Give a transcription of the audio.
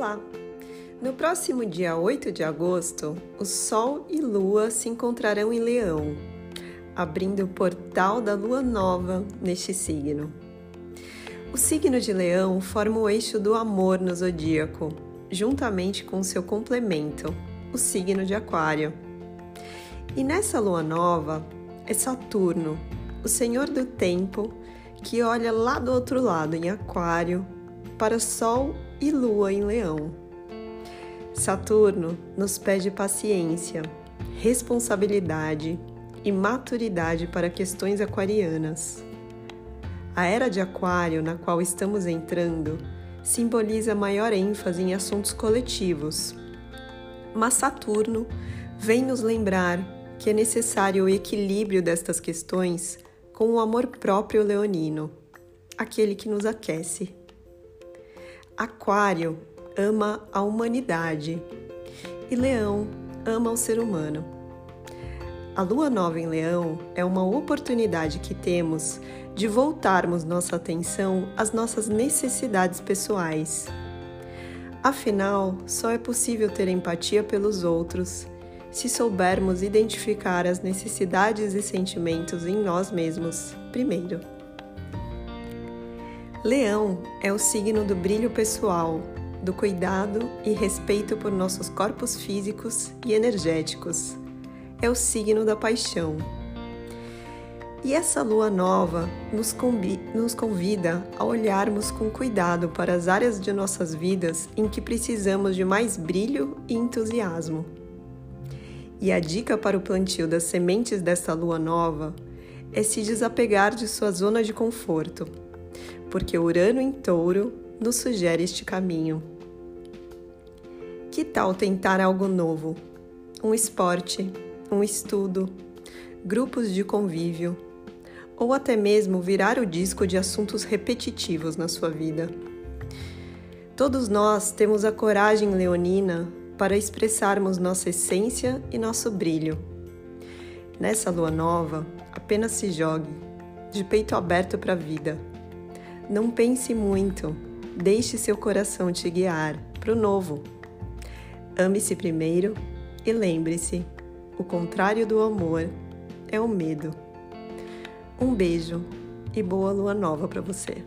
Olá! No próximo dia 8 de agosto, o Sol e Lua se encontrarão em Leão, abrindo o portal da Lua Nova neste signo. O signo de Leão forma o eixo do amor no zodíaco, juntamente com seu complemento, o signo de Aquário. E nessa lua nova é Saturno, o senhor do tempo, que olha lá do outro lado, em Aquário, para Sol e Lua em Leão. Saturno nos pede paciência, responsabilidade e maturidade para questões aquarianas. A era de Aquário na qual estamos entrando simboliza maior ênfase em assuntos coletivos. Mas Saturno vem nos lembrar que é necessário o equilíbrio destas questões com o amor próprio leonino, aquele que nos aquece. Aquário ama a humanidade e Leão ama o ser humano. A lua nova em Leão é uma oportunidade que temos de voltarmos nossa atenção às nossas necessidades pessoais. Afinal, só é possível ter empatia pelos outros se soubermos identificar as necessidades e sentimentos em nós mesmos primeiro. Leão é o signo do brilho pessoal, do cuidado e respeito por nossos corpos físicos e energéticos. É o signo da paixão. E essa lua nova nos, nos, convida a olharmos com cuidado para as áreas de nossas vidas em que precisamos de mais brilho e entusiasmo. E a dica para o plantio das sementes desta lua nova é se desapegar de sua zona de conforto, porque Urano em Touro nos sugere este caminho. Que tal tentar algo novo? Um esporte, um estudo, grupos de convívio, ou até mesmo virar o disco de assuntos repetitivos na sua vida. Todos nós temos a coragem leonina para expressarmos nossa essência e nosso brilho. Nessa lua nova, apenas se jogue, de peito aberto para a vida. Não pense muito, deixe seu coração te guiar para o novo. Ame-se primeiro e lembre-se: o contrário do amor é o medo. Um beijo e boa lua nova para você.